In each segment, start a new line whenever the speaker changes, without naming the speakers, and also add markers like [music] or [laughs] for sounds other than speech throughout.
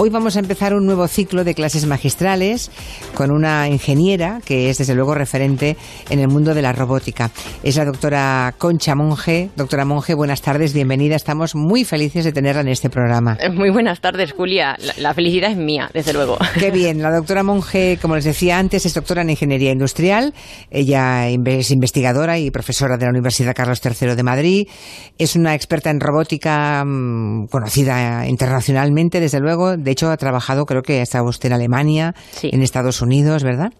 Hoy vamos a empezar un nuevo ciclo de clases magistrales con una ingeniera que es desde luego referente en el mundo de la robótica. Es la doctora Concha Monge. Doctora Monge, buenas tardes, bienvenida. Estamos muy felices de tenerla en este programa.
Eh, muy buenas tardes, Julia. La, felicidad es mía, desde luego.
Qué bien. La doctora Monge, como les decía antes, es doctora en Ingeniería Industrial. Ella es investigadora y profesora de la Universidad Carlos III de Madrid. Es una experta en robótica mm, conocida internacionalmente, desde luego. De hecho, ha trabajado, creo que ha estado usted en Alemania, en Estados Unidos, ¿verdad?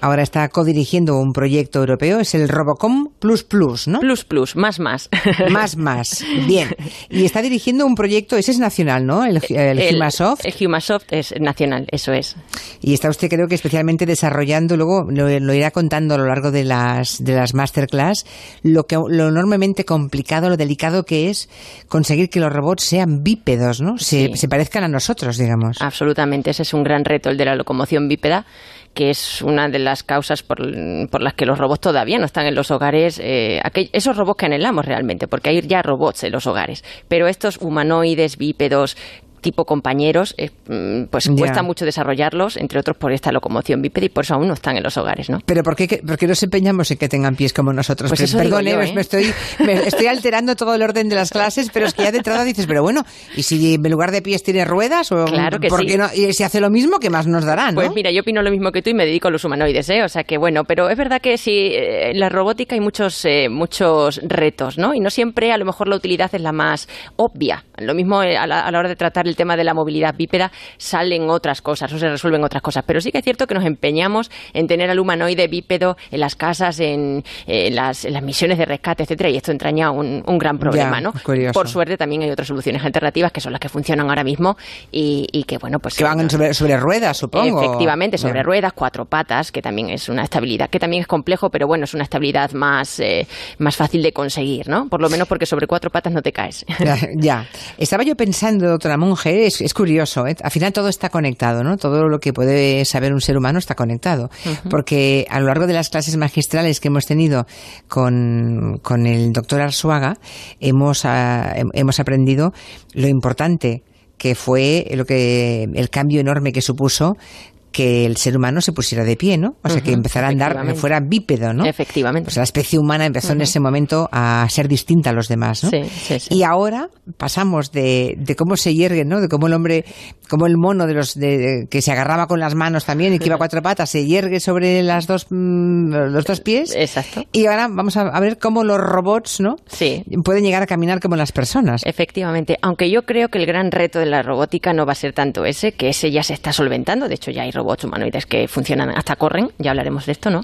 Ahora está codirigiendo un proyecto europeo, es el Robocom Plus Plus, ¿no?
Plus Plus, más más. [laughs]
Más más, bien. Y está dirigiendo un proyecto, ese es nacional, ¿no? El, el, Humasoft.
El Humasoft es nacional, eso es.
Y está usted, creo que especialmente desarrollando, luego lo, irá contando a lo largo de las, de las masterclass, lo, que, lo enormemente complicado, lo delicado que es conseguir que los robots sean bípedos, ¿no? Se, se parezcan a nosotros, digamos.
Absolutamente, ese es un gran reto, el de la locomoción bípeda que es una de las causas por, las que los robots todavía no están en los hogares, eh, esos robots que anhelamos realmente, porque hay ya robots en los hogares, pero estos humanoides bípedos tipo compañeros, eh, mm, pues cuesta mucho desarrollarlos, entre otros por esta locomoción bípeda y por eso aún no están en los hogares, ¿no?
Pero ¿por qué, por qué nos empeñamos en que tengan pies como nosotros?
Pues
Perdone,
¿eh?
me, estoy, [laughs] estoy alterando todo el orden de las clases, pero es que ya de entrada dices, pero bueno, ¿y si en lugar de pies tiene ruedas? O,
claro que
sí. no, y si hace lo mismo, ¿qué más nos dará,
Pues mira, yo opino lo mismo que tú y me dedico a los humanoides, ¿eh? O sea que bueno, pero es verdad que sí, en la robótica hay muchos, muchos retos, ¿no? Y no siempre a lo mejor la utilidad es la más obvia. Lo mismo a la hora de tratar el tema de la movilidad bípeda salen otras cosas o se resuelven otras cosas. Pero sí que es cierto que nos empeñamos en tener al humanoide bípedo en las casas, en, las, misiones de rescate, etcétera, y esto entraña un, gran problema, ¿no? Por suerte también hay otras soluciones alternativas que son las que funcionan ahora mismo y, que, bueno, pues...
Que van sobre, ruedas, supongo.
Efectivamente, sobre ruedas, cuatro patas, que también es una estabilidad, que también es complejo, pero bueno, es una estabilidad más, eh, más fácil de conseguir, ¿no? Por lo menos porque sobre cuatro patas no te caes. [laughs]
Ya. Estaba yo pensando, doctora Monge, es curioso ¿eh? Al final todo está conectado, ¿no? Todo lo que puede saber un ser humano está conectado. Porque a lo largo de las clases magistrales que hemos tenido con, con el doctor Arzuaga, hemos, ah, hemos aprendido lo importante que fue lo que el cambio enorme que supuso que el ser humano se pusiera de pie, ¿no? O sea, que empezara a andar, que fuera bípedo, ¿no?
Efectivamente.
Pues la especie humana empezó en ese momento a ser distinta a los demás, ¿no?
Sí, sí, sí.
Y ahora pasamos de, de cómo se hiergue, ¿no? De cómo el hombre, como el mono de los de, que se agarraba con las manos también y que iba a cuatro patas, se hiergue sobre las dos, mm, los dos pies.
Exacto.
Y ahora vamos a, ver cómo los robots, ¿no?
Sí.
Pueden llegar a caminar como las personas.
Efectivamente. Aunque yo creo que el gran reto de la robótica no va a ser tanto ese, que ese ya se está solventando. De hecho, ya hay robots robots humanoides que funcionan, hasta corren, ya hablaremos de esto, ¿no?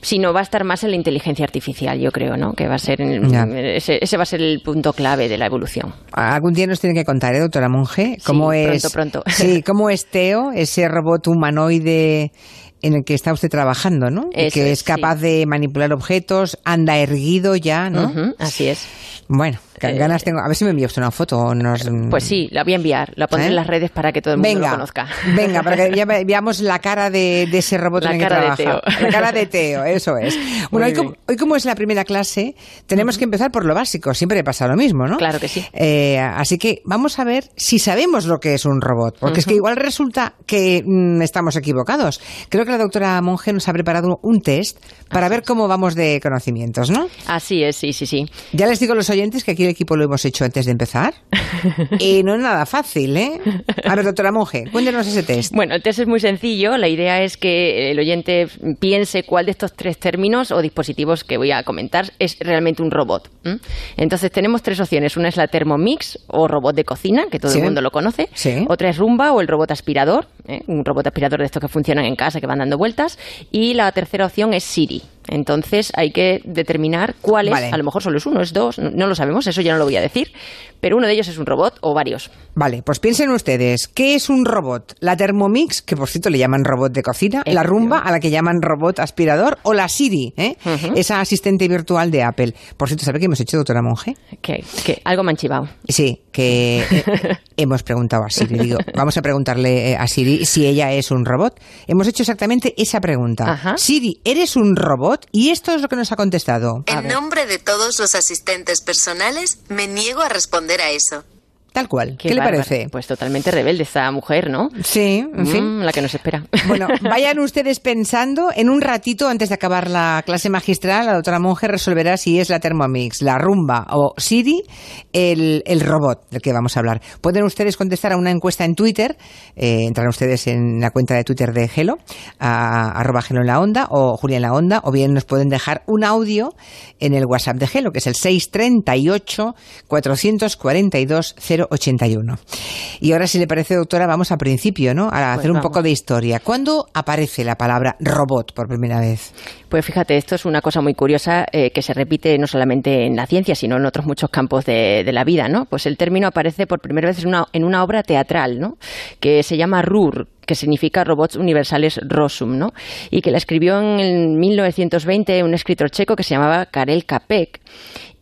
Sino va a estar más en la inteligencia artificial, yo creo, ¿no? Que va a ser, ese, va a ser el punto clave de la evolución.
Algún día nos tiene que contar, ¿eh, doctora Monge? ¿Cómo es,
pronto, pronto.
Sí, [laughs] ¿cómo es Teo, ese robot humanoide en el que está usted trabajando, ¿no? que es, capaz de manipular objetos, anda erguido ya, ¿no?
así es.
Bueno, eh, ganas tengo. A ver si me envía usted una foto. Nos...
Pues sí, la voy a enviar. La pondré en ¿Eh? las redes para que todo el mundo lo conozca.
Venga, para que ya [laughs] veamos la cara de, ese robot
la
en
el
que
trabaja. De Teo.
La cara de Teo, [laughs] eso es. Bueno, hoy como, es la primera clase, tenemos que empezar por lo básico. Siempre pasa lo mismo, ¿no?
Claro que sí.
Eh, así que vamos a ver si sabemos lo que es un robot. Porque es que igual resulta que mm, estamos equivocados. Creo que la doctora Monge nos ha preparado un test para ver cómo vamos de conocimientos, ¿no?
Así es, sí, sí, sí.
Ya les digo a los oyentes que aquí el equipo lo hemos hecho antes de empezar. [laughs] y no es nada fácil, ¿eh? A ver, doctora Monge, cuéntenos ese test.
Bueno, el test es muy sencillo. La idea es que el oyente piense cuál de estos tres términos o dispositivos que voy a comentar es realmente un robot. Entonces tenemos tres opciones. Una es la Thermomix o robot de cocina, que todo el mundo lo conoce. Otra es Rumba o el robot aspirador, ¿eh? un robot aspirador de estos que funcionan en casa, que van dando vueltas. Y la tercera opción es Siri. Entonces hay que determinar cuál es, a lo mejor solo es uno, es dos, no, lo sabemos, eso ya no lo voy a decir, pero uno de ellos es un robot o varios.
Vale, pues piensen ustedes, ¿qué es un robot? ¿La Thermomix, que por cierto le llaman robot de cocina? ¿La Rumba, a la que llaman robot aspirador? ¿O la Siri, eh? esa asistente virtual de Apple? Por cierto, ¿sabe qué hemos hecho, doctora Monge?
¿Qué? Algo me
Sí, que eh, [laughs] hemos preguntado a Siri, digo, vamos a preguntarle eh, a Siri si ella es un robot. Hemos hecho exactamente esa pregunta. Siri, ¿eres un robot? Y esto es lo que nos ha contestado.
En nombre de todos los asistentes personales, me niego a responder a eso.
Tal cual. ¿Qué, le parece?
Pues totalmente rebelde esta mujer, ¿no?
Sí, en fin.
Mm, la que nos espera. [laughs]
Bueno, vayan [laughs] ustedes pensando, en un ratito antes de acabar la clase magistral, la doctora Monge resolverá si es la Thermomix, la Rumba o Siri el, robot del que vamos a hablar. Pueden ustedes contestar a una encuesta en Twitter, eh, entrarán ustedes en la cuenta de Twitter de Gelo, a, arroba Gelo en la onda o Julia en la onda, o bien nos pueden dejar un audio en el WhatsApp de Gelo, que es el 638 442 081. Y ahora, si le parece, doctora, vamos al principio, ¿no? A hacer un pues poco de historia. ¿Cuándo aparece la palabra robot por primera vez?
Pues fíjate, esto es una cosa muy curiosa eh, que se repite no solamente en la ciencia, sino en otros muchos campos de, la vida, ¿no? Pues el término aparece por primera vez en una, en una obra teatral, ¿no? Que se llama RUR, que significa Robots Universales Rosum, ¿no? Y que la escribió en 1920 un escritor checo que se llamaba Karel Capek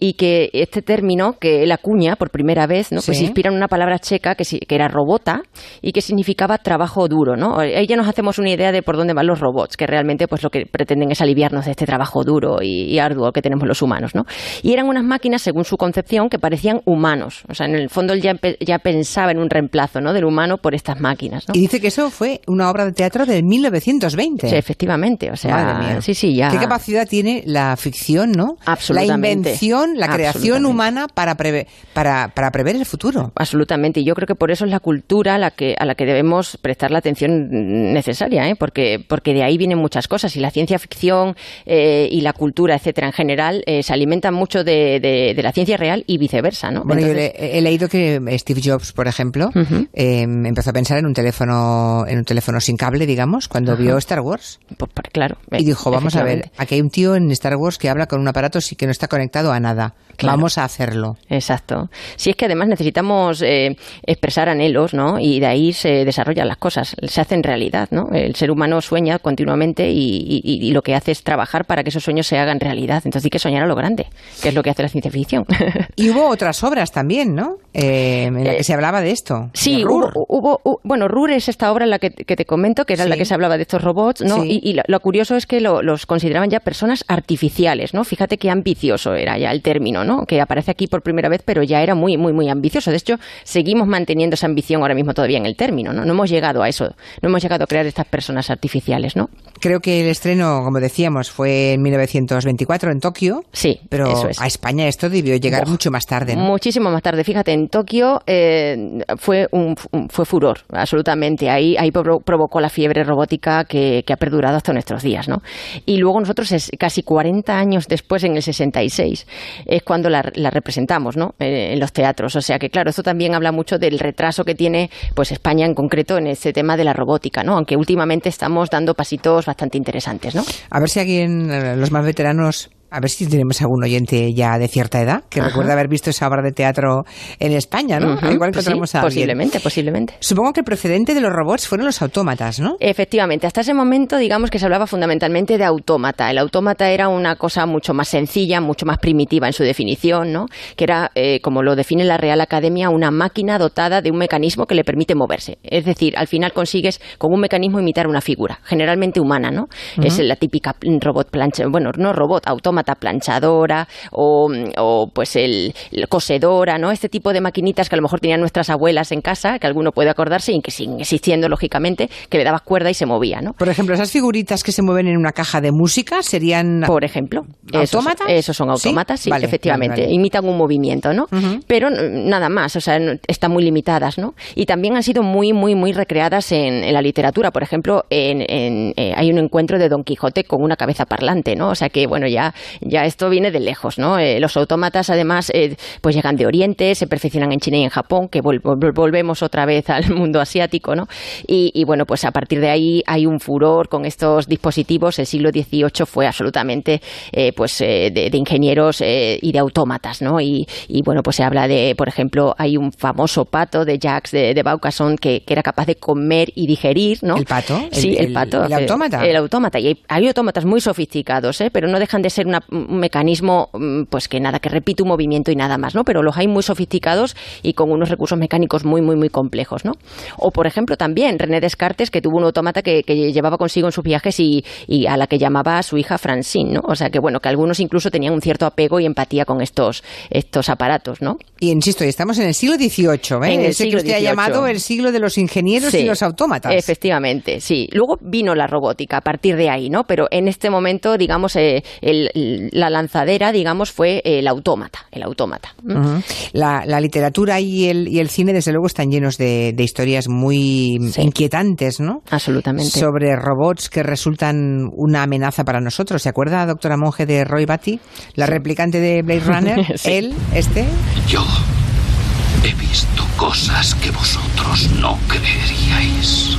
y que este término que él acuña por primera vez, ¿no? Pues inspira en una palabra checa que, que, era robota y que significaba trabajo duro, ¿no? Ahí ya nos hacemos una idea de por dónde van los robots, que realmente pues lo que pretenden es aliviarnos de este trabajo duro y, arduo que tenemos los humanos, ¿no? Y eran unas máquinas, según su concepción, que parecían humanos. O sea, en el fondo él ya, ya pensaba en un reemplazo, ¿no? Del humano por estas máquinas, ¿no?
Y dice que eso fue una obra de teatro de 1920.
Sí, efectivamente. O sea, sí, sí, ya.
¿Qué capacidad tiene la ficción, no?
Absolutamente.
La invención la creación humana para, para, para, prever el futuro.
Absolutamente. Y yo creo que por eso es la cultura a la que, a la que debemos prestar la atención necesaria, ¿eh? porque, porque de ahí vienen muchas cosas. Y la ciencia ficción eh, y la cultura, etcétera, en general, eh, se alimentan mucho de, de, la ciencia real y viceversa. ¿no?
Bueno, yo he, leído que Steve Jobs, por ejemplo, em, empezó a pensar en un teléfono, en un teléfono sin cable, digamos, cuando vio Star Wars.
Pues, claro.
Y dijo, vamos a ver, aquí hay un tío en Star Wars que habla con un aparato y que no está conectado a nada. Vamos a hacerlo.
Exacto. Si es que además necesitamos eh, expresar anhelos, ¿no? Y de ahí se desarrollan las cosas, se hacen realidad, ¿no? El ser humano sueña continuamente y, lo que hace es trabajar para que esos sueños se hagan realidad. Entonces hay que soñar a lo grande, que es lo que hace la ciencia ficción.
y hubo [laughs] otras obras también, ¿no? Eh, en la que se hablaba de esto.
Sí, hubo, bueno, RUR es esta obra en la que, te comento, que era en la que se hablaba de estos robots, ¿no? Y, lo, curioso es que los consideraban ya personas artificiales, ¿no? Fíjate qué ambicioso era ya el término, ¿no? Que aparece aquí por primera vez, pero ya era muy, muy, muy ambicioso. De hecho, seguimos manteniendo esa ambición ahora mismo todavía en el término, ¿no? No hemos llegado a eso, no hemos llegado a crear estas personas artificiales, ¿no?
Creo que el estreno, como decíamos, fue en 1924 en Tokio.
Sí,
pero a España esto debió llegar mucho más tarde, ¿no?
Muchísimo más tarde. Fíjate, en Tokio eh, fue un, fue furor, absolutamente. Ahí, ahí provocó la fiebre robótica que, ha perdurado hasta nuestros días, ¿no? Y luego nosotros, es, casi 40 años después, en el 66, es cuando la, representamos ¿no? Eh, en los teatros. O sea que, claro, esto también habla mucho del retraso que tiene pues España en concreto en este tema de la robótica, ¿no? aunque últimamente estamos dando pasitos bastante interesantes. ¿no?
A ver si alguien, eh, los más veteranos, a ver si tenemos algún oyente ya de cierta edad que recuerda haber visto esa obra de teatro en España, ¿no?
Igual que pues a Posiblemente, posiblemente.
Supongo que el precedente de los robots fueron los autómatas, ¿no?
Efectivamente. Hasta ese momento, digamos que se hablaba fundamentalmente de autómata. El autómata era una cosa mucho más sencilla, mucho más primitiva en su definición, ¿no? Que era, eh, como lo define la Real Academia, una máquina dotada de un mecanismo que le permite moverse. Es decir, al final consigues con un mecanismo imitar una figura, generalmente humana, ¿no? Es la típica robot plancha, bueno, no robot, autómata planchadora o, pues el, cosedora, ¿no? Este tipo de maquinitas que a lo mejor tenían nuestras abuelas en casa, que alguno puede acordarse y que siguen existiendo lógicamente, que le dabas cuerda y se movía, ¿no?
Por ejemplo, esas figuritas que se mueven en una caja de música serían
Por ejemplo,
autómatas.
Esos, son autómatas, sí, efectivamente, imitan un movimiento, ¿no? Pero nada más, o sea, están muy limitadas, ¿no? Y también han sido muy muy muy recreadas en, la literatura, por ejemplo, en, eh, hay un encuentro de Don Quijote con una cabeza parlante, ¿no? O sea que bueno, ya ya esto viene de lejos, ¿no? Eh, los autómatas, además, eh, pues llegan de Oriente, se perfeccionan en China y en Japón, que volvemos otra vez al [laughs] mundo asiático, ¿no? Y, bueno, pues a partir de ahí hay un furor con estos dispositivos. El siglo XVIII fue absolutamente, eh, pues, de, ingenieros y de autómatas, ¿no? Y, bueno, pues se habla de, por ejemplo, hay un famoso pato de Jacques de, de Baucasson que, era capaz de comer y digerir, ¿no?
¿El pato?
Sí, el, pato.
El, autómata.
El autómata. Y hay, hay autómatas muy sofisticados, ¿eh? Pero no dejan de ser una un mecanismo, mm, pues que nada, que repite un movimiento y nada más, ¿no? Pero los hay muy sofisticados y con unos recursos mecánicos muy, muy, muy complejos, ¿no? O, por ejemplo, también René Descartes, que tuvo un autómata que, llevaba consigo en sus viajes y, a la que llamaba a su hija Francine, ¿no? O sea que, bueno, que algunos incluso tenían un cierto apego y empatía con estos, estos aparatos, ¿no?
Y insisto, estamos en el siglo XVIII, ¿eh? En el siglo que usted ha llamado el siglo de los ingenieros y los autómatas.
Efectivamente, sí. Luego vino la robótica a partir de ahí, ¿no? Pero en este momento, digamos, eh, la lanzadera, digamos, fue el autómata, el autómata.
la, literatura y el, y el cine, desde luego, están llenos de, historias muy inquietantes, ¿no?
Absolutamente.
Sobre robots que resultan una amenaza para nosotros. ¿Se acuerda, doctora Monge, de Roy Batty, la replicante de Blade [laughs] Runner? Él, este.
Yo he visto cosas que vosotros no creeríais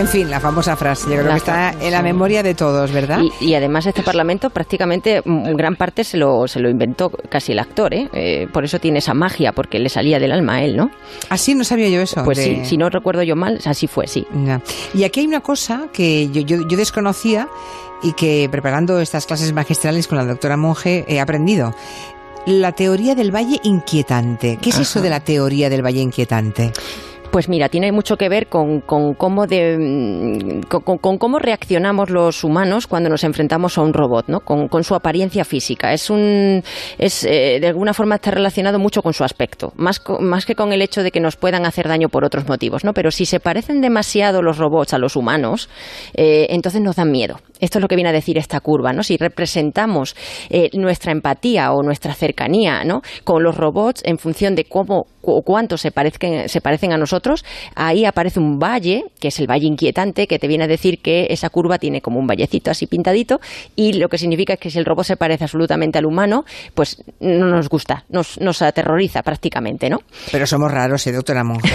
En
fin, la famosa frase, yo creo que está en la memoria de todos, ¿verdad?
Y, además este Parlamento prácticamente mm, gran parte se lo, se lo inventó casi el actor, ¿eh? ¿eh? Por eso tiene esa magia, porque le salía del alma a él, ¿no?
Así no sabía yo eso.
Pues sí, si no recuerdo yo mal, así fue, sí.
Y aquí hay una cosa que yo, yo, yo desconocía y que preparando estas clases magistrales con la doctora Monge he aprendido la teoría del valle inquietante. ¿Qué es eso de la teoría del valle inquietante?
Pues mira, tiene mucho que ver con, cómo de, mm, con, cómo reaccionamos los humanos cuando nos enfrentamos a un robot, ¿no? Con, su apariencia física. Es un, es eh, de alguna forma está relacionado mucho con su aspecto, más, que con el hecho de que nos puedan hacer daño por otros motivos, ¿no? Pero si se parecen demasiado los robots a los humanos, eh, entonces nos dan miedo. Esto es lo que viene a decir esta curva, ¿no? Si representamos eh, nuestra empatía o nuestra cercanía, ¿no? Con los robots en función de cómo o cuánto se parecen, se parecen a nosotros, ahí aparece un valle, que es el valle inquietante, que te viene a decir que esa curva tiene como un vallecito así pintadito, y lo que significa es que si el robot se parece absolutamente al humano, pues no nos gusta, nos, nos aterroriza prácticamente, ¿no?
Pero somos raros, ¿eh, doctora Monge?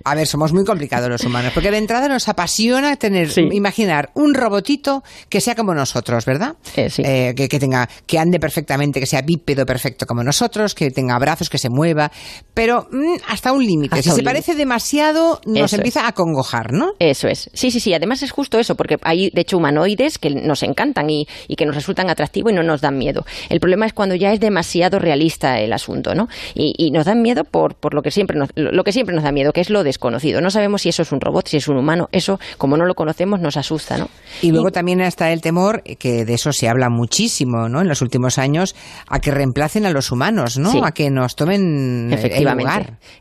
[laughs] A ver, somos muy complicados los humanos, porque de entrada nos apasiona tener, imaginar un robotito que sea como nosotros, ¿verdad?
Eh, sí.
Eh, que, que, tenga, que ande perfectamente, que sea bípedo perfecto como nosotros, que tenga brazos, que se mueva, pero Mm, hasta un límite. Si se parece demasiado, nos empieza a congojar, ¿no?
Eso es. Sí, sí, sí. Además es justo eso, porque hay, de hecho, humanoides que nos encantan y, que nos resultan atractivos y no nos dan miedo. El problema es cuando ya es demasiado realista el asunto, ¿no? Y, nos dan miedo por, por lo, que siempre nos, lo que siempre nos da miedo, que es lo desconocido. No sabemos si eso es un robot, si es un humano. Eso, como no lo conocemos, nos asusta, ¿no?
Y luego también está el temor, que de eso se habla muchísimo, ¿no? En los últimos años, a que reemplacen a los humanos, ¿no? A que nos tomen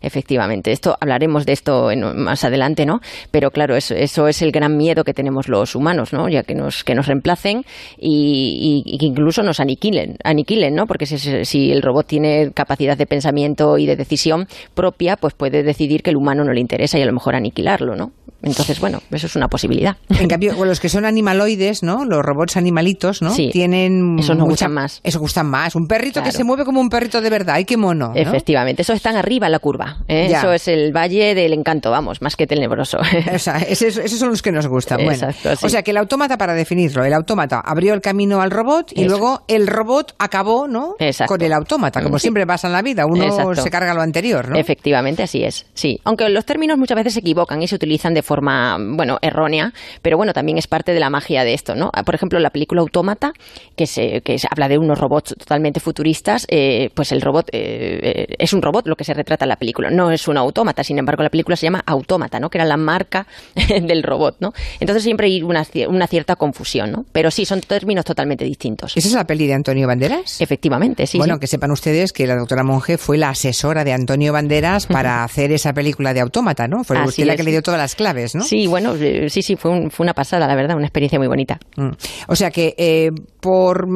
Efectivamente. Esto hablaremos de esto más adelante, ¿no? Pero claro, eso, eso es el gran miedo que tenemos los humanos, ¿no? Ya que nos que nos reemplacen y, que incluso nos aniquilen, aniquilen, ¿no? Porque si, si, el robot tiene capacidad de pensamiento y de decisión propia, pues puede decidir que el humano no le interesa y a lo mejor aniquilarlo, ¿no? Entonces, bueno, eso es una posibilidad.
En cambio, los que son animaloides, ¿no? Los robots animalitos, ¿no?
Sí,
Tienen.
Eso nos gustan más.
Eso gustan más. Un perrito que se mueve como un perrito de verdad. ¡Ay, qué mono!
Efectivamente. Eso están arriba en la curva. ¿eh? Eso es el valle del encanto, vamos, más que tenebroso.
O sea, esos, son los que nos gustan. Bueno, O sea, que el autómata, para definirlo, el autómata abrió el camino al robot y luego el robot acabó, ¿no? Con el autómata, como siempre pasa en la vida. Uno se carga lo anterior, ¿no?
Efectivamente, así es. Sí. Aunque los términos muchas veces se equivocan y se utilizan de forma, bueno, errónea, pero bueno, también es parte de la magia de esto, ¿no? Por ejemplo, la película Autómata, que se, que se habla de unos robots totalmente futuristas, eh, pues el robot eh, eh, es un robot lo que se retrata en la película, no es un autómata, sin embargo la película se llama Autómata, ¿no? Que era la marca [laughs] del robot, ¿no? Entonces siempre hay una, una cierta confusión, ¿no? Pero sí, son términos totalmente distintos.
¿Esa es la peli de Antonio Banderas?
Efectivamente, sí.
Bueno, que sepan ustedes que la doctora Monge fue la asesora de Antonio Banderas para hacer esa película de Autómata, ¿no? Fue usted la que le dio todas las claves. ¿No?
Sí, bueno, eh, sí, sí, fue, fue una pasada, la verdad, una experiencia muy bonita.
Mm. O sea que, eh, por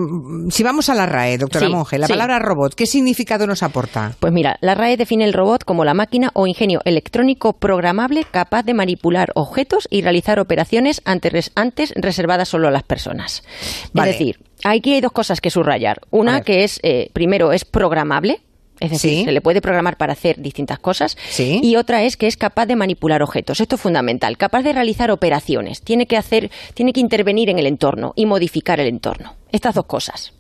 si vamos a la RAE, doctora Monge, la palabra robot, ¿qué significado nos aporta?
Pues mira, la RAE define el robot como la máquina o ingenio electrónico programable capaz de manipular objetos y realizar operaciones antes, antes reservadas solo a las personas. Es decir, aquí hay dos cosas que subrayar. Una que es, eh, primero, es programable, es decir, se le puede programar para hacer distintas cosas. Y otra es que es capaz de manipular objetos. Esto es fundamental. Capaz de realizar operaciones. Tiene que hacer, tiene que intervenir en el entorno y modificar el entorno. Estas dos cosas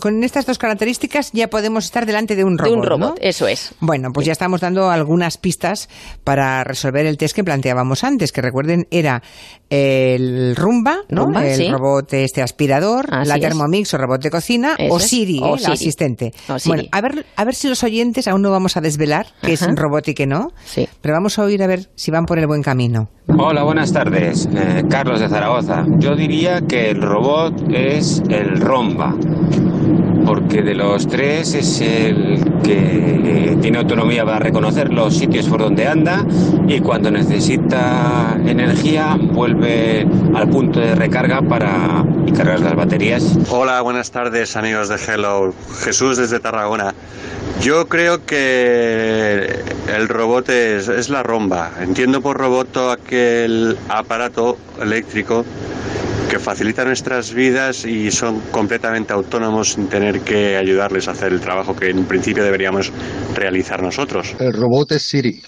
con, estas dos características ya podemos estar delante de un robot.
De un robot, eso es.
Bueno, pues ya estamos dando algunas pistas para resolver el test que planteábamos antes, que recuerden era el Rumba, ¿no? el robot este aspirador, la Thermomix o robot de cocina, o Siri, ¿eh? el asistente. Bueno, a ver, a ver si los oyentes aún no vamos a desvelar que es un robot y que no, sí. pero vamos a oír a ver si van por el buen camino.
Hola, buenas tardes. Eh, Carlos de Zaragoza. Yo diría que el robot es el Porque de los tres es el que tiene autonomía para reconocer los sitios por donde anda y cuando necesita energía vuelve al punto de recarga para cargar las baterías.
Hola, buenas tardes amigos de Hello. Jesús desde Tarragona. Yo creo que el robot es, la romba. Entiendo por robot todo aquel aparato eléctrico que facilita nuestras vidas y son completamente autónomos sin tener que ayudarles a hacer el trabajo que en principio deberíamos realizar nosotros.
El robot es Siri.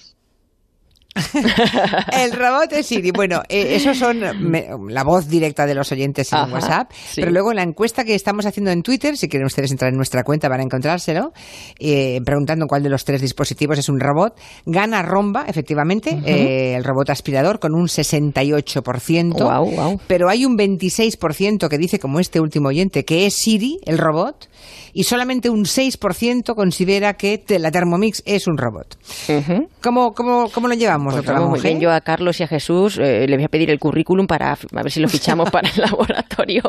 El robot es Siri. Bueno, eh, eso son la voz directa de los oyentes en WhatsApp. Pero luego la encuesta que estamos haciendo en Twitter, si quieren ustedes entrar en nuestra cuenta van a encontrárselo, eh, preguntando cuál de los tres dispositivos es un robot. Gana Romba, efectivamente, eh, el robot aspirador con un 68%. Pero hay un 26% que dice, como este último oyente, que es Siri, el robot y solamente un 6% considera que la Thermomix es un robot. ¿Cómo, cómo, cómo, lo llevamos, pues doctora
muy bien. Yo a Carlos y a Jesús eh, le voy a pedir el currículum para a ver si lo fichamos [laughs] para el laboratorio.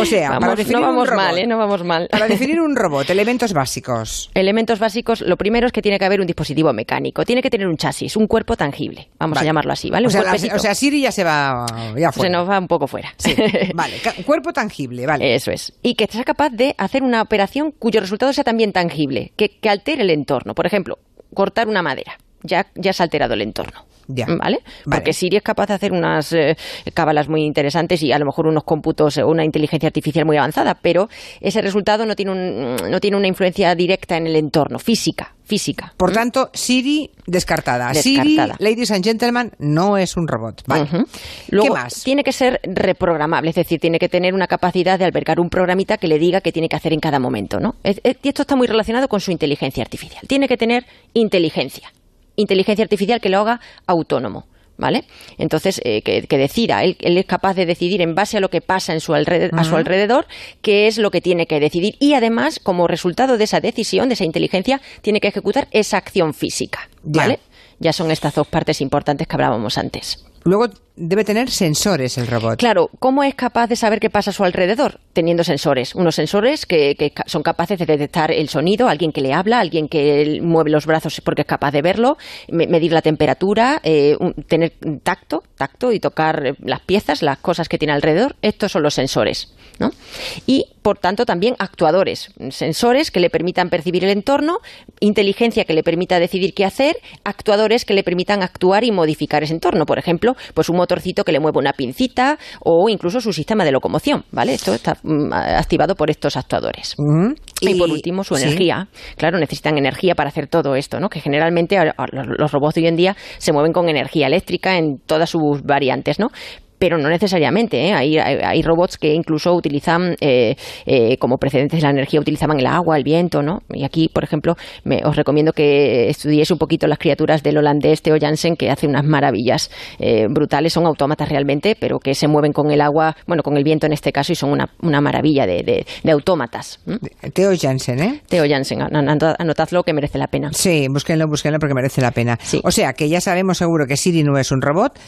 o sea, para definir
no vamos
un robot,
mal, ¿eh? No vamos mal.
Para definir un [laughs] robot, elementos básicos.
Elementos básicos, lo primero es que tiene que haber un dispositivo mecánico. Tiene que tener un chasis, un cuerpo tangible. Vamos a llamarlo así, ¿vale?
O sea, o sea, Siri ya se va ya fuera.
Se nos va un poco fuera.
vale, cuerpo tangible, vale. [laughs]
Eso es. Y que sea capaz de hacer una operación cuyo resultado sea también tangible, que, altere el entorno. Por ejemplo, cortar una madera. Ya, ya se ha alterado el entorno. ¿Vale? Porque Siri es capaz de hacer unas eh, cábalas muy interesantes y a lo mejor unos cómputos, o una inteligencia artificial muy avanzada, pero ese resultado no tiene, un, no tiene una influencia directa en el entorno, física. Física.
Por tanto, Siri descartada. Siri, ladies and gentlemen, no es un robot. Vale.
¿Qué más? Tiene que ser reprogramable, es decir, tiene que tener una capacidad de albergar un programita que le diga qué tiene que hacer en cada momento. ¿no? Y esto está muy relacionado con su inteligencia artificial. Tiene que tener inteligencia. Inteligencia artificial que lo haga autónomo. ¿Vale? Entonces, eh, que, decida, él, es capaz de decidir en base a lo que pasa en su a su alrededor qué es lo que tiene que decidir y además, como resultado de esa decisión, de esa inteligencia, tiene que ejecutar esa acción física, ¿vale? ya son estas dos partes importantes que hablábamos antes.
Luego debe tener sensores el robot.
Claro, ¿cómo es capaz de saber qué pasa a su alrededor? Teniendo sensores. Unos sensores que, son capaces de detectar el sonido, alguien que le habla, alguien que mueve los brazos porque es capaz de verlo, medir la temperatura, eh, tener tacto, tacto y tocar las piezas, las cosas que tiene alrededor. Estos son los sensores. ¿No? Y, por tanto, también actuadores, sensores que le permitan percibir el entorno, inteligencia que le permita decidir qué hacer, actuadores que le permitan actuar y modificar ese entorno. Por ejemplo, pues un motorcito que le mueva una pincita o incluso su sistema de locomoción, ¿vale? Esto está mm, activado por estos actuadores. y, por último, su energía. Claro, necesitan energía para hacer todo esto, ¿no? Que generalmente los robots de hoy en día se mueven con energía eléctrica en todas sus variantes, ¿no? Pero no necesariamente. ¿eh? Hay, hay, robots que incluso utilizan, eh, eh, como precedentes de la energía, utilizaban el agua, el viento, ¿no? Y aquí, por ejemplo, me, os recomiendo que estudiéis un poquito las criaturas del holandés Theo Jansen, que hace unas maravillas brutales. Son autómatas realmente, pero que se mueven con el agua, bueno, con el viento en este caso, y son una, una maravilla de, de, autómatas.
Theo Jansen, ¿eh?
Theo Jansen, anotadlo que merece la pena.
Sí, búsquenlo, búsquenlo porque merece la pena. O sea, que ya sabemos seguro que Siri no es un robot.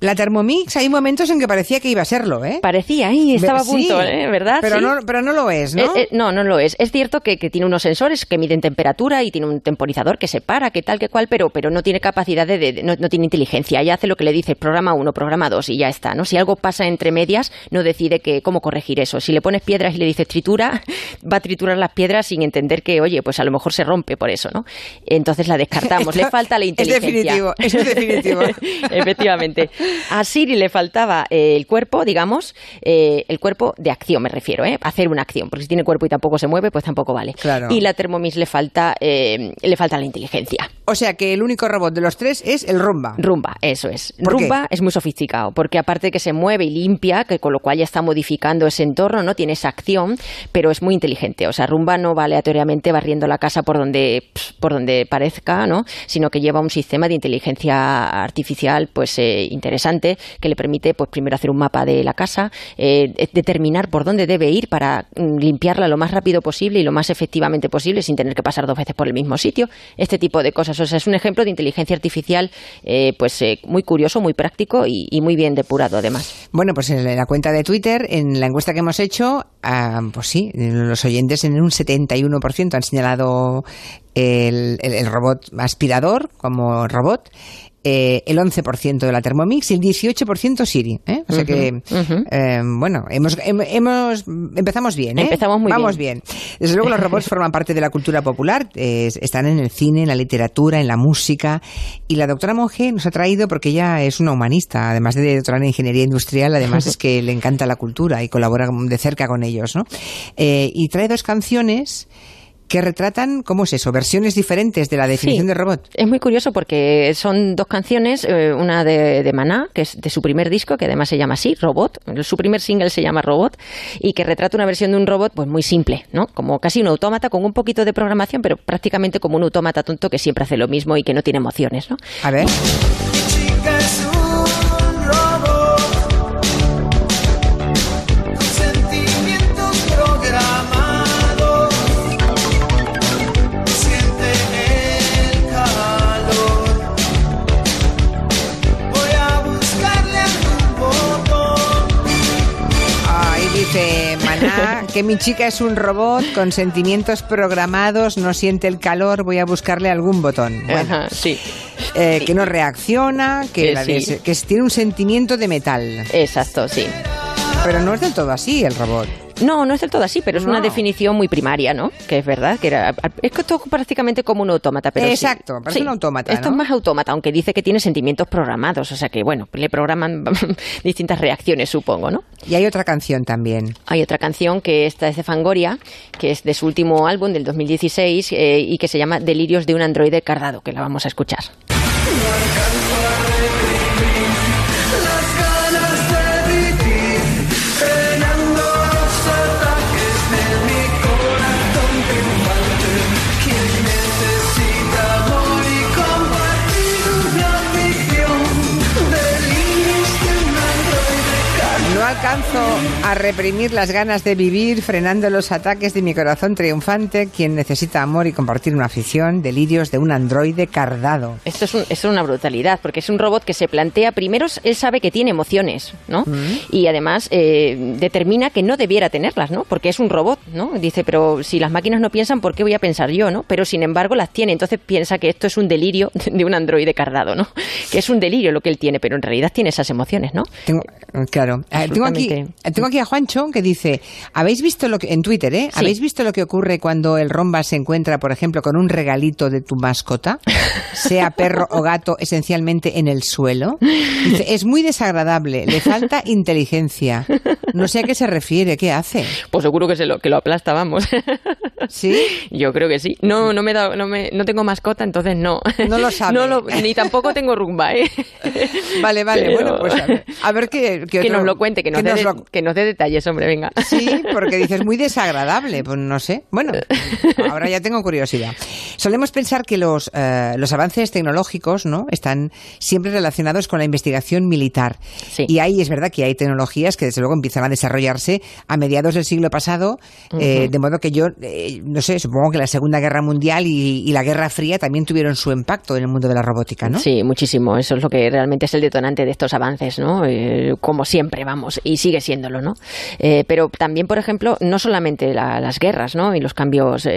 La Thermomix hay momentos en que parecía que iba a serlo, ¿eh?
Parecía, ahí estaba a punto, ¿eh? ¿verdad?
Pero, no, pero no lo es, ¿no?
Eh, eh, no, no lo es. Es cierto que, tiene unos sensores que miden temperatura y tiene un temporizador que separa, que tal, que cual, pero, pero no tiene capacidad de... no, tiene inteligencia. Ya hace lo que le dice programa 1, programa 2 y ya está, ¿no? Si algo pasa entre medias, no decide que, cómo corregir eso. Si le pones piedras y le dices tritura, [laughs] va a triturar las piedras sin entender que, oye, pues a lo mejor se rompe por eso, ¿no? Entonces la descartamos. le falta la inteligencia.
Es definitivo, es [laughs] definitivo.
Efectivamente. A Siri le faltaba eh, el cuerpo, digamos, eh, el cuerpo de acción me refiero, ¿eh? hacer una acción, porque si tiene cuerpo y tampoco se mueve, pues tampoco vale. Y la Thermomix le falta, eh, le falta la inteligencia.
O sea que el único robot de los tres es el Rumba.
Rumba, eso es. Rumba es muy sofisticado, porque aparte de que se mueve y limpia, que con lo cual ya está modificando ese entorno, no tiene esa acción, pero es muy inteligente. O sea, Rumba no va aleatoriamente barriendo la casa por donde, por donde parezca, ¿no? sino que lleva un sistema de inteligencia artificial pues interesante que le permite, pues primero hacer un mapa de la casa, eh, determinar por dónde debe ir para mm, limpiarla lo más rápido posible y lo más efectivamente posible sin tener que pasar dos veces por el mismo sitio. Este tipo de cosas. O sea, es un ejemplo de inteligencia artificial, eh, pues eh, muy curioso, muy práctico y, muy bien depurado además.
Bueno, pues en la cuenta de Twitter, en la encuesta que hemos hecho, ah, pues sí, los oyentes en un 71% han señalado el, robot aspirador como robot eh, el 11% de la Thermomix y el 18% Siri. ¿eh? O sea que, eh, bueno, hemos, hemos, empezamos bien. ¿eh?
Empezamos muy
Vamos bien. Desde luego los robots [laughs] forman parte de la cultura popular, están en el cine, en la literatura, en la música. Y la doctora Monge nos ha traído, porque ella es una humanista, además de doctora en ingeniería industrial, además es que le encanta la cultura y colabora de cerca con ellos. ¿no? y trae dos canciones que retratan, ¿cómo es eso? Versiones diferentes de la definición de robot.
Es muy curioso porque son dos canciones, eh, una de, de, Maná, que es de su primer disco, que además se llama así, Robot. Su primer single se llama Robot, y que retrata una versión de un robot pues muy simple, ¿no? Como casi un autómata con un poquito de programación, pero prácticamente como un autómata tonto que siempre hace lo mismo y que no tiene emociones, ¿no?
A ver. Que mi chica es un robot con sentimientos programados, no siente el calor, voy a buscarle algún botón.
sí.
Eh, que no reacciona, que, que tiene un sentimiento de metal.
Exacto, sí.
Pero no es del todo así el robot.
No, no es del todo así, pero es una definición muy primaria, ¿no? Que es verdad, que era, es que esto es prácticamente como un autómata. Pero
Exacto, parece un autómata.
Esto es más autómata, aunque dice que tiene sentimientos programados, o sea que, bueno, le programan [laughs] distintas reacciones, supongo, ¿no?
Y hay otra canción también.
Hay otra canción que esta es de Fangoria, que es de su último álbum del 2016 eh, y que se llama Delirios de un androide cardado, que la vamos a escuchar.
A reprimir las ganas de vivir, frenando los ataques de mi corazón triunfante, quien necesita amor y compartir una afición, delirios de un androide cardado.
Esto es, es una brutalidad, porque es un robot que se plantea, primero, él sabe que tiene emociones, ¿no? Mm. Y además eh, determina que no debiera tenerlas, ¿no? Porque es un robot, ¿no? Dice, pero si las máquinas no piensan, ¿por qué voy a pensar yo, ¿no? Pero sin embargo las tiene, entonces piensa que esto es un delirio [laughs] de un androide cardado, ¿no? Que es un delirio lo que él tiene, pero en realidad tiene esas emociones, ¿no?
claro. Eh, tengo aquí, tengo aquí a Juancho que dice, ¿habéis visto lo que, en Twitter, eh? ¿Habéis visto lo que ocurre cuando el romba se encuentra, por ejemplo, con un regalito de tu mascota? Sea perro o gato, esencialmente en el suelo. Dice, es muy desagradable, le falta inteligencia. No sé a qué se refiere, ¿qué hace?
Pues seguro que se lo, que lo aplasta, vamos.
¿Sí?
Yo creo que sí. No, no me da, no me, no tengo mascota, entonces no.
No lo sabe.
ni tampoco tengo rumba, ¿eh?
Vale, vale. Bueno, pues a ver, qué,
que nos lo cuente, que nos, dé que nos dé detalles, hombre, venga.
Sí, porque dices muy [laughs] desagradable, pues no sé. Bueno, ahora ya tengo curiosidad. Solemos pensar que los, eh, los avances tecnológicos ¿no? están siempre relacionados con la investigación militar. Y ahí es verdad que hay tecnologías que desde luego empiezan a desarrollarse a mediados del siglo pasado, eh, de modo que yo, eh, no sé, supongo que la Segunda Guerra Mundial y, la Guerra Fría también tuvieron su impacto en el mundo de la robótica, ¿no?
Sí, muchísimo. Eso es lo que realmente es el detonante de estos avances, ¿no? como siempre, vamos, y sigue siéndolo, ¿no? Pero también, por ejemplo, no solamente las guerras, ¿no? Y los cambios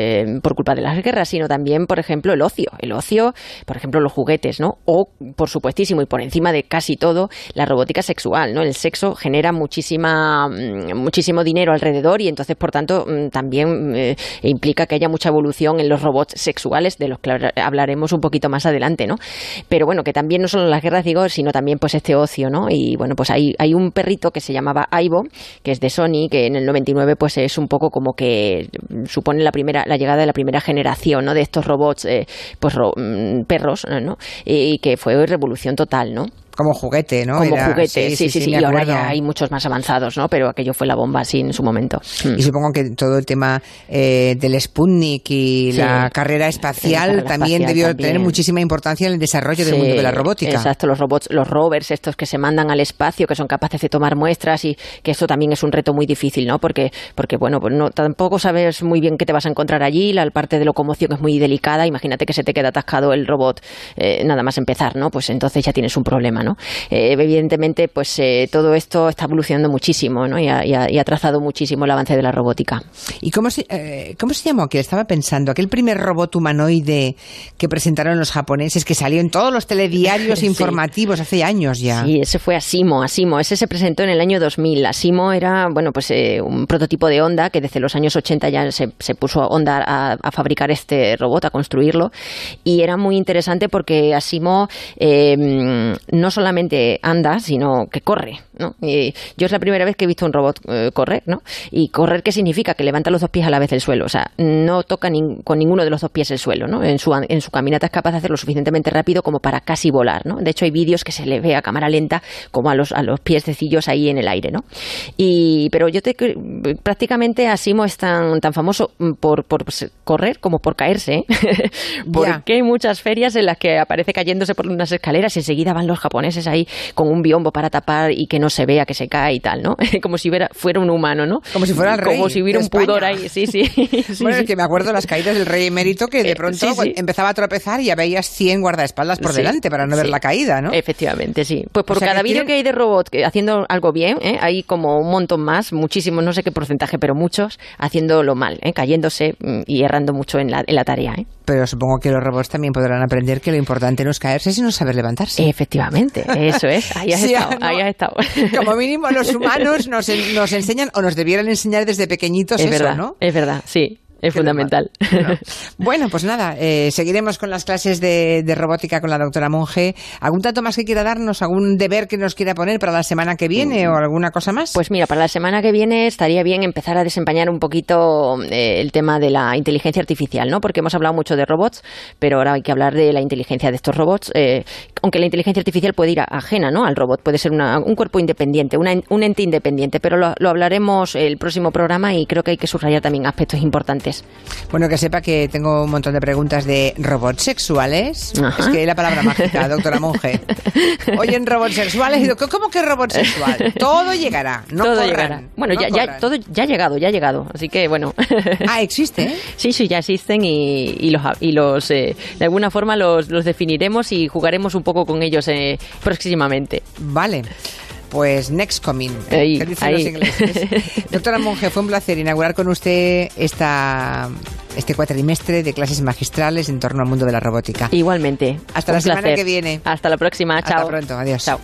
por culpa de las guerras, sino también, por ejemplo, el ocio. El ocio, por ejemplo, los juguetes, ¿no? O, por supuestísimo, y por encima de casi todo, la robótica sexual, ¿no? El sexo genera muchísima, mm, muchísimo dinero alrededor y entonces, por tanto, mm, también eh, implica que haya mucha evolución en los robots sexuales, de los que hablaremos un poquito más adelante, ¿no? Pero bueno, que también no solo las guerras, digo, sino también pues este ocio, ¿no? Y bueno, pues hay, hay un perrito que se llamaba Aibo, que es de Sony, que en el 99 pues es un poco como que supone la primera, la llegada de la primera generación, ¿no? De estos robots, eh, pues mm, perros, ¿no? Y que fue revolución total, ¿no?
Como juguete, ¿no?
Como juguete, sí, sí, sí. y ahora ya hay muchos más avanzados, ¿no? Pero aquello fue la bomba así en su momento.
Y supongo que todo el tema eh, del Sputnik y la carrera espacial también debió tener muchísima importancia en el desarrollo del mundo de la robótica.
Exacto, los robots, los rovers estos que se mandan al espacio, que son capaces de tomar muestras y que esto también es un reto muy difícil, ¿no? Porque, porque bueno, pues no, tampoco sabes muy bien qué te vas a encontrar allí, la parte de locomoción es muy delicada, imagínate que se te queda atascado el robot eh, nada más empezar, ¿no? Pues entonces ya tienes un problema, eh, evidentemente, pues eh, todo esto está evolucionando muchísimo, ¿no? Y ha, trazado muchísimo el avance de la robótica.
¿Y cómo se, eh, cómo se llamó? Que estaba pensando, aquel primer robot humanoide que presentaron los japoneses, que salió en todos los telediarios [laughs] informativos hace años ya.
Sí, ese fue Asimo, Asimo. Ese se presentó en el año 2000. Asimo era, bueno, pues un prototipo de Honda que desde los años 80 ya se, puso Honda a, a, fabricar este robot, a construirlo. Y era muy interesante porque Asimo no solamente anda, sino que corre. ¿No? Y yo es la primera vez que he visto un robot eh, correr, ¿no? Y correr, ¿qué significa? Que levanta los dos pies a la vez del suelo. O sea, no toca con ninguno de los dos pies el suelo, ¿no? En su, en su caminata es capaz de hacerlo suficientemente rápido como para casi volar, ¿no? De hecho, hay vídeos que se le ve a cámara lenta como a los, a los piececillos ahí en el aire, ¿no? Y, pero yo te, prácticamente Asimo es tan, tan famoso por, por correr como por caerse, ¿eh? [laughs] Porque hay muchas ferias en las que aparece cayéndose por unas escaleras y enseguida van los japoneses ahí con un biombo para tapar y que no se vea que se cae y tal, ¿no? [laughs] Como si fuera un humano, ¿no?
Como si fuera el rey.
Como si hubiera un pudor ahí, sí, sí. [laughs]
bueno, es que me acuerdo de las caídas del rey emérito que de eh, pronto empezaba a tropezar y ya veías 100 guardaespaldas por delante para no ver la caída, ¿no?
Efectivamente, sí. Pues por cada vídeo que hay de robot haciendo algo bien, ¿eh? hay como un montón más, muchísimos, no sé qué porcentaje, pero muchos haciéndolo mal, ¿eh? cayéndose mm, y errando mucho en la, en la tarea. ¿eh?
Pero supongo que los robots también podrán aprender que lo importante no es caerse, sino saber levantarse.
Efectivamente, eso es. Ahí has [laughs] estado. ahí has estado.
Como mínimo los [laughs] humanos nos, nos enseñan o nos debieran enseñar desde pequeñitos
es
eso,
verdad,
¿no?
Es verdad, sí. Es fundamental. [laughs]
Bueno. pues nada, eh, seguiremos con las clases de, robótica con la doctora Monge. ¿Algún dato más que quiera darnos? ¿Algún deber que nos quiera poner para la semana que viene o alguna cosa más?
Pues mira, para la semana que viene estaría bien empezar a desempeñar un poquito eh, el tema de la inteligencia artificial, ¿no? Porque hemos hablado mucho de robots, pero ahora hay que hablar de la inteligencia de estos robots. Eh, aunque la inteligencia artificial puede ir ajena, ¿no? Al robot, puede ser un cuerpo independiente, un ente independiente, pero lo hablaremos el próximo programa y creo que hay que subrayar también aspectos importantes
bueno, que sepa que tengo un montón de preguntas de robots sexuales. Es que la palabra mágica, [laughs] doctora Monge. Oyen robots sexuales digo, ¿cómo que robot sexual? Todo llegará, no Todo llegará.
Bueno, ya, ya, todo ya ha llegado, ya ha llegado. Así que, bueno. [laughs]
Ah, ¿existe?
Sí, sí, ya existen y, los, y los eh, de alguna forma los, los, definiremos y jugaremos un poco con ellos eh, próximamente.
Vale. Pues next coming, ahí, los ingleses. [laughs] Doctora Monge, fue un placer inaugurar con usted esta, este cuatrimestre de clases magistrales en torno al mundo de la robótica.
Igualmente.
Hasta la semana que viene.
Hasta la próxima. Chao.
Hasta pronto. Adiós.
Chao.